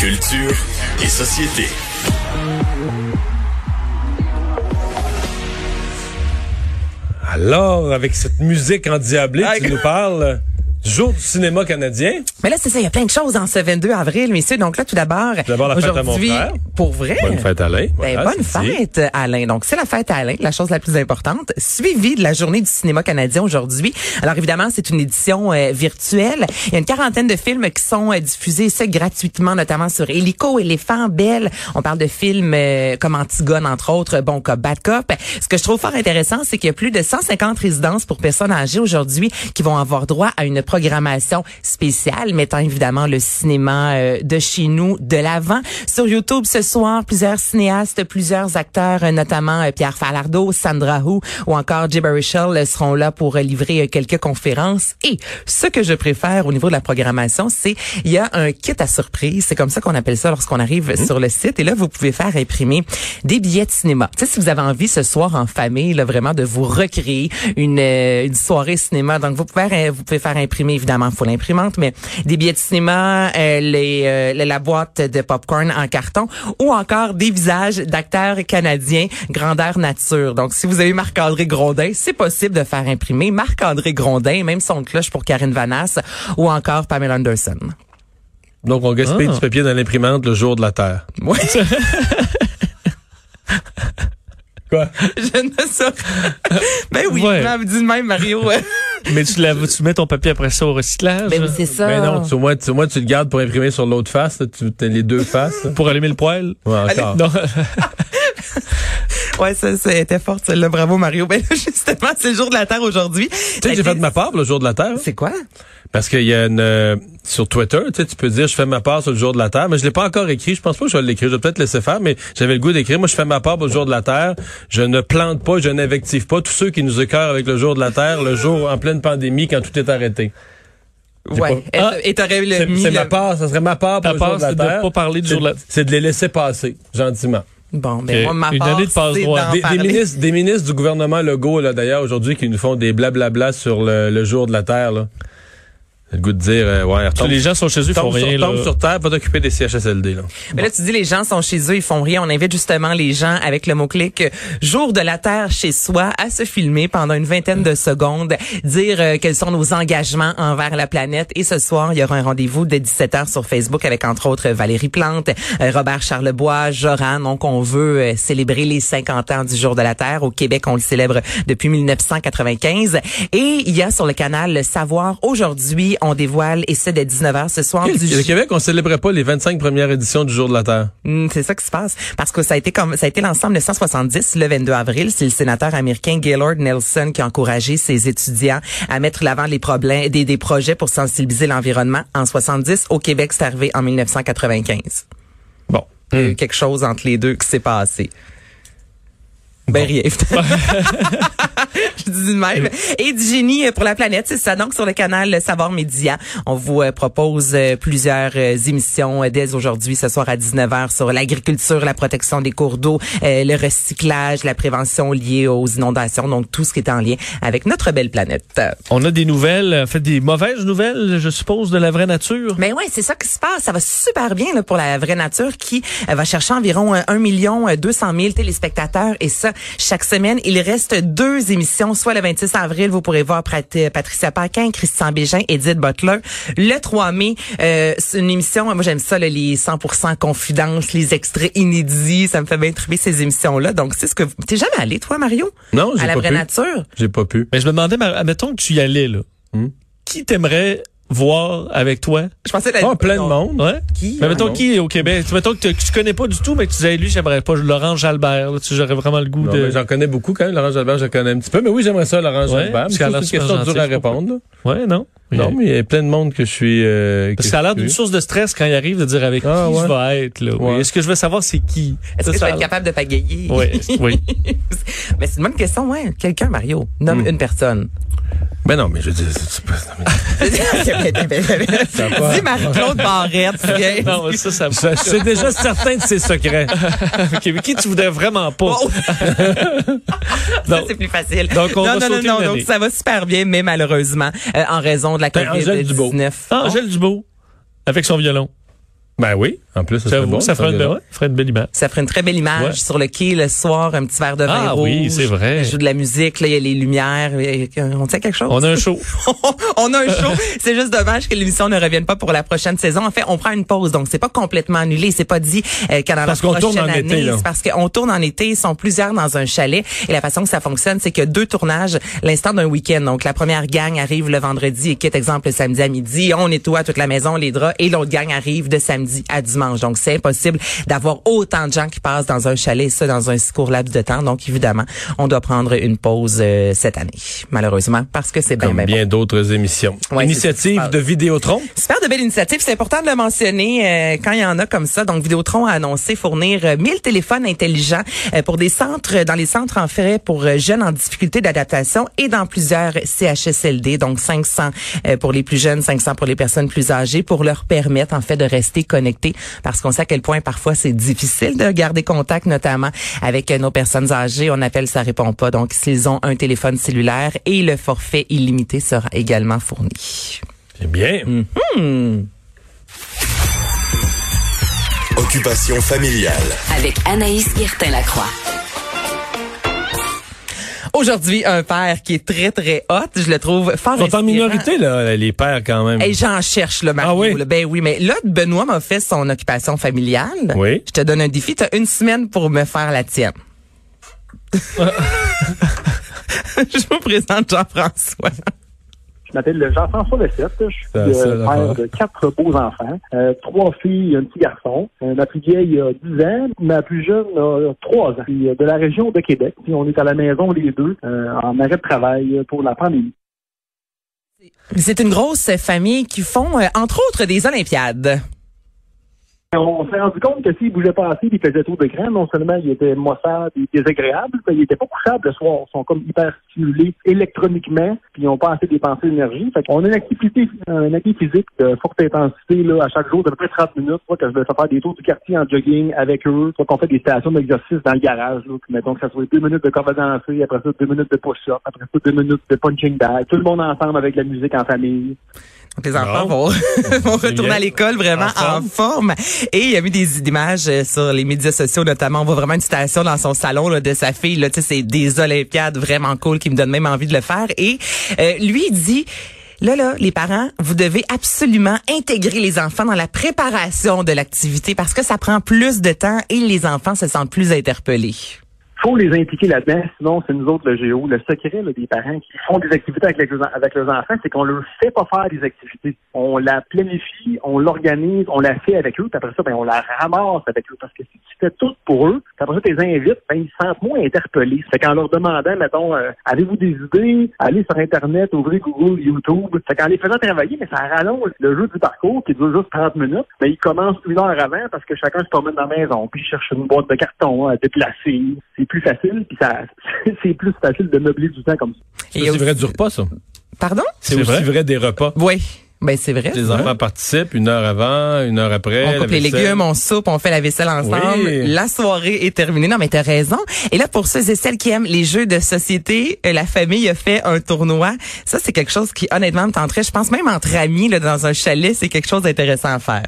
Culture et société. Alors, avec cette musique endiablée, tu nous parles? Jour du cinéma canadien. Mais là, c'est ça, il y a plein de choses en ce 22 avril, messieurs. Donc là, tout d'abord, D'abord, la fête à mon aujourd'hui, frère. pour vrai. Bonne fête, Alain. Ben, Voilà, bonne c'est dit. fête, Alain. Donc, c'est la fête à Alain, la chose la plus importante, suivie de la journée du cinéma canadien aujourd'hui. Alors, évidemment, c'est une édition euh, virtuelle. Il y a une quarantaine de films qui sont euh, diffusés, ça, gratuitement, notamment sur Hélico, Éléphant, Belle. On parle de films euh, comme Antigone, entre autres, Bon Cop, Bad Cop. Ce que je trouve fort intéressant, c'est qu'il y a plus de 150 résidences pour personnes âgées aujourd'hui qui vont avoir droit à une programmation spéciale, mettant évidemment le cinéma euh, de chez nous de l'avant. Sur YouTube ce soir, plusieurs cinéastes, plusieurs acteurs, euh, notamment euh, Pierre Falardeau, Sandra Hu ou encore Baruchel euh, seront là pour livrer quelques conférences. Et ce que je préfère au niveau de la programmation, c'est il y a un kit à surprise. C'est comme ça qu'on appelle ça lorsqu'on arrive sur le site. Et là, vous pouvez faire imprimer des billets de cinéma. Tu sais, si vous avez envie ce soir en famille, là, vraiment de vous recréer une, une soirée cinéma, donc vous pouvez, vous pouvez faire imprimer, évidemment, faut l'imprimante, mais des billets de cinéma, euh, les, euh, la boîte de popcorn en carton ou encore des visages d'acteurs canadiens grandeur nature. Donc, si vous avez Marc-André Grondin, c'est possible de faire imprimer Marc-André Grondin, même son cloche pour Karine Vanasse ou encore Pamela Anderson. Donc, on gaspille Ah. du papier dans l'imprimante le jour de la Terre. Ouais. Quoi? Je ne sais. ben oui, Ouais. vous dit de même, Mario. Mais tu, la, tu mets ton papier après ça au recyclage? Ben c'est ça. Ben non, tu, au, moins, tu, au moins, tu le gardes pour imprimer sur l'autre face. là. Tu as les deux faces. pour allumer le poêle? Ouais, encore. Non. Ouais, ça, ça était fort, celle-là. Bravo, Mario. Ben là, justement, c'est le jour de la Terre aujourd'hui. Tu sais j'ai fait de ma part pour le jour de la Terre. C'est quoi? Parce qu'il y a une euh, sur Twitter, tu sais, tu peux dire je fais ma part sur le jour de la Terre, mais je l'ai pas encore écrit. Je pense pas que je vais l'écrire. Je vais peut-être laisser faire, mais j'avais le goût d'écrire. Moi, je fais ma part pour le jour de la Terre. Je ne plante pas, je n'invective pas tous ceux qui nous écœurent avec le jour de la Terre, le jour en pleine pandémie quand tout est arrêté. Ouais. pas- Et- Et t'aurais le C'est le- ma part, ça serait ma part pour le jour de la c'est de Terre. pas parler du jour de la- C'est de les laisser passer gentiment. Bon, ben, Ok. moi, ma Une part, année de passe-droit. c'est d'en Des, des ministres, des ministres du gouvernement Legault, là, d'ailleurs, aujourd'hui, qui nous font des blablabla sur le, le jour de la Terre, là. Le goût de dire, euh, ouais, Tous retombe, les gens sont chez eux, ils font rien. sur, tombe sur Terre, va t'occuper des CHSLD, là. Mais là, tu dis les gens sont chez eux, ils font rien. On invite justement les gens avec le mot-clic euh, jour de la Terre chez soi à se filmer pendant une vingtaine de secondes, dire euh, quels sont nos engagements envers la planète. Et ce soir, il y aura un rendez-vous de 17h sur Facebook avec entre autres Valérie Plante, euh, Robert Charlebois, Joran. Donc, on veut euh, célébrer les 50 ans du jour de la Terre. Au Québec, on le célèbre depuis 1995. Et il y a sur le canal Le Savoir aujourd'hui, on dévoile, et c'est dès 19h ce soir, du Le Québec, on célébrait pas les 25 premières éditions du jour de la Terre. Hmm, c'est ça qui se passe parce que ça a été comme ça a été lancé en 1970 le 22 avril, c'est le sénateur américain Gaylord Nelson qui a encouragé ses étudiants à mettre l'avant les problèmes des, des projets pour sensibiliser l'environnement en 70 au Québec c'est arrivé en 1995. Bon, il y a eu quelque chose entre les deux qui s'est passé. Ben rien. Je dis de même. Et du génie pour la planète, c'est ça. Donc sur le canal Savoir Média, on vous euh, propose euh, plusieurs euh, émissions euh, dès aujourd'hui, ce soir à 19h sur l'agriculture, la protection des cours d'eau, euh, le recyclage, la prévention liée aux inondations, donc tout ce qui est en lien avec notre belle planète. On a des nouvelles, en fait des mauvaises nouvelles, je suppose, de la vraie nature? Mais ouais, c'est ça qui se passe. Ça va super bien là, pour la vraie nature qui euh, va chercher environ euh, 1 million euh, 200 000 téléspectateurs et ça chaque semaine. Il reste deux émissions, soit le 26 avril, vous pourrez voir Pat- euh, Patricia Paquin, Christian Bégin, Edith Butler. Le 3 mai, euh, c'est une émission, moi j'aime ça, là, les 100% confidences, les extraits inédits. Ça me fait bien triper ces émissions-là. Donc c'est ce que... vous- T'es jamais allé, toi, Mario? Non, j'ai À la pas vraie pu. nature? J'ai pas pu. Mais je me demandais, ma- admettons que tu y allais, là. Hmm? Qui t'aimerait voir avec toi? Je pensais... Oh, plein de monde. Ouais? Qui? Mais mettons qui est au Québec? Tu- Mettons que, tu- que tu connais pas du tout, mais que tu disais, lui, j'aimerais pas Laurent Jalbert. Là, tu j'aurais vraiment le goût Non, de. J'en connais beaucoup quand même. Laurent Jalbert, je le connais un petit peu. Mais oui, j'aimerais ça, Laurent Ouais, Jalbert. C'est une question dure à je répondre. là. Ouais, non? Non, mais il y a plein de monde que je suis... euh, Parce que ça a l'air je d'une source de stress quand il arrive de dire avec Ah, qui ouais. je vais être. Là. Oui. Ouais. Est-ce que je veux savoir c'est qui? Est-ce que vas a être capable de pagayer? Oui, oui. Mais c'est une bonne question, ouais. Quelqu'un, Mario. Nomme Hmm. une personne. Ben non, mais je dis... c'est- c'est pas- Dis Marie-Claude Barrette, non, mais ça, ça. Je déjà certain de ses secrets. OK, mais qui tu voudrais vraiment pas? Oh. Ça, Donc- c'est plus facile. donc, on non, va non, sauter non, non, donc ça va super bien, mais malheureusement, euh, en raison de la Ben, Angèle Dubois. COVID-19. Ah, Angèle Dubois. Avec son violon. Ben oui, en plus, ça bon. ça ferait une, ferait belle image. Ça ferait une très belle image Ouais. sur le quai le soir, un petit verre de vin Ah rouge. oui, c'est vrai. Je joue de la musique, là, il y a les lumières. On tient quelque chose? On a un show. on a un show. C'est juste dommage que l'émission ne revienne pas pour la prochaine saison. En fait, on prend une pause, donc c'est pas complètement annulé. C'est pas dit euh, qu'à la qu'on prochaine tourne en année, été, là. parce qu'on tourne en été. Ils sont plusieurs dans un chalet et la façon que ça fonctionne, c'est que deux tournages, l'instant d'un week-end. Donc la première gang arrive le vendredi et quitte exemple le samedi à midi. On nettoie toute la maison, les draps et l'autre gang arrive de samedi à dimanche. Donc c'est impossible d'avoir autant de gens qui passent dans un chalet, ça dans un si court laps de temps. Donc évidemment, on doit prendre une pause euh, cette année, malheureusement, parce que c'est bien, Comme bien bon. bien d'autres émissions. Ouais, Initiative de Vidéotron. Super de belle initiative. C'est important de le mentionner euh, quand il y en a comme ça. Donc, Vidéotron a annoncé fournir euh, 1000 téléphones intelligents euh, pour des centres, dans les centres en fait pour euh, jeunes en difficulté d'adaptation et dans plusieurs CHSLD. Donc, 500 euh, pour les plus jeunes, 500 pour les personnes plus âgées pour leur permettre en fait de rester connectés parce qu'on sait à quel point parfois c'est difficile de garder contact, notamment avec euh, nos personnes âgées. On appelle, ça répond pas. Donc, s'ils ont un téléphone cellulaire et le forfait illimité sera également fourni. C'est bien. Occupation familiale. Avec Anaïs Guertin-Lacroix. Aujourd'hui, un père qui est très, très hot. Je le trouve fort Ils sont en minorité, là, les pères, quand même. Hey, j'en cherche, le Mario. Ah oui? là. Ben oui, mais là, Benoît m'a fait son occupation familiale. Oui. Je te donne un défi. Tu as une semaine pour me faire la tienne. Je vous présente Jean-François. Je m'appelle Jean-François Lessette. Je suis C'est euh, père de quatre beaux enfants, euh, trois filles et un petit garçon. Euh, ma plus vieille a 10 ans, ma plus jeune a 3 ans. Puis, euh, de la région de Québec. Puis on est à la maison les deux euh, en arrêt de travail pour la pandémie. C'est une grosse famille qui font, euh, entre autres, des Olympiades. On s'est rendu compte que s'il bougeait pas assez, il faisait trop d'écran. Non seulement il était maussade et désagréable, mais il était pas couchable le soir. Ils sont comme hyper stimulés électroniquement, puis ils n'ont pas assez dépensé d'énergie. Fait qu'on a une activité, une activité physique de forte intensité là, à chaque jour, de peu près 30 minutes. Soit que je vais faire des tours du quartier en jogging avec eux, soit qu'on fait des stations d'exercice dans le garage. Là, puis mettons que ça soit deux minutes de corde à danser, après ça deux minutes de push-up, après ça deux minutes de punching bag. Tout le monde ensemble avec la musique en famille. Donc, les enfants vont, vont retourner bien. à l'école vraiment En en forme. Et il y a eu des images euh, sur les médias sociaux, notamment. On voit vraiment une citation dans son salon là, de sa fille. Là, Tu sais, c'est des Olympiades vraiment cool qui me donnent même envie de le faire. Et euh, lui, il dit... Là, là, les parents, vous devez absolument intégrer les enfants dans la préparation de l'activité parce que ça prend plus de temps et les enfants se sentent plus interpellés. Faut les impliquer là-dedans, sinon c'est nous autres le géo. Le secret là, des parents qui font des activités avec, les, avec leurs enfants, c'est qu'on leur fait pas faire des activités. On la planifie, on l'organise, on la fait avec eux, puis après ça, ben, on la ramasse avec eux. Parce que si tu fais tout pour eux, puis après ça, tu les invites, ben, ils se sentent moins interpellés. Fait qu'en leur demandant, mettons, euh, avez-vous des idées, allez sur Internet, ouvrez Google, YouTube. Fait qu'en les faisant travailler, mais ça rallonge le jeu du parcours qui dure juste 30 minutes. Ben, ils commencent une heure avant parce que chacun se promène dans la maison, puis il cherche une boîte de carton à déplacer. C'est plus facile, puis ça, c'est plus facile de meubler du temps comme ça. C'est vrai aussi- du repas, ça. Pardon? C'est aussi vrai? vrai? des repas. Oui. Ben, c'est vrai. Les enfants participent une heure avant, une heure après. On coupe les légumes, on soupe, on fait la vaisselle ensemble. Oui. La soirée est terminée. Non, mais t'as raison. Et là, pour ceux et celles qui aiment les jeux de société, euh, la famille a fait un tournoi. Ça, c'est quelque chose qui, honnêtement, me tenterait. Je pense même entre amis, là, dans un chalet, c'est quelque chose d'intéressant à faire.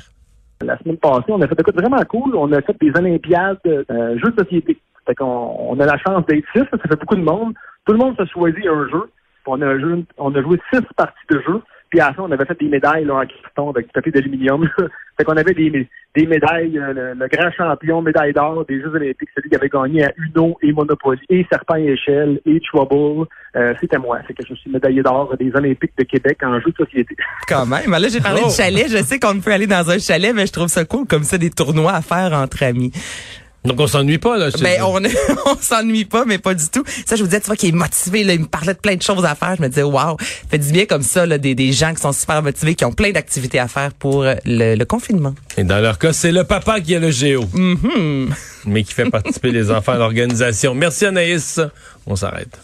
La semaine passée, on a fait des trucs vraiment cool. On a fait des Olympiades euh, jeux de société. Fait qu'on on a la chance d'être six, ça fait beaucoup de monde. Tout le monde se choisit un jeu. Puis On a, un jeu, on a joué six parties de jeu. Puis à ça, on avait fait des médailles là, en carton avec du papier d'aluminium. fait qu'on avait des, des médailles, euh, le, le grand champion, médaille d'or des Jeux olympiques, celui qui avait gagné à Uno et Monopoly, et Serpent et Échelle, et Trouble. Euh, C'était moi. C'est que je suis médaillé d'or des Olympiques de Québec en jeux de société. Quand même. Là, j'ai parlé Oh. de chalet. Je sais qu'on peut aller dans un chalet, mais je trouve ça cool comme ça, des tournois à faire entre amis. Donc, on s'ennuie pas, là. Ben, on on s'ennuie pas, mais pas du tout. Ça, je vous disais, tu vois, qu'il est motivé, là, il me parlait de plein de choses à faire. Je me disais, waouh, fait du bien comme ça, là, des, des gens qui sont super motivés, qui ont plein d'activités à faire pour euh, le, le confinement. Et dans leur cas, c'est le papa qui a le géo. Mhm. Mais qui fait participer les enfants à l'organisation. Merci, Anaïs. On s'arrête.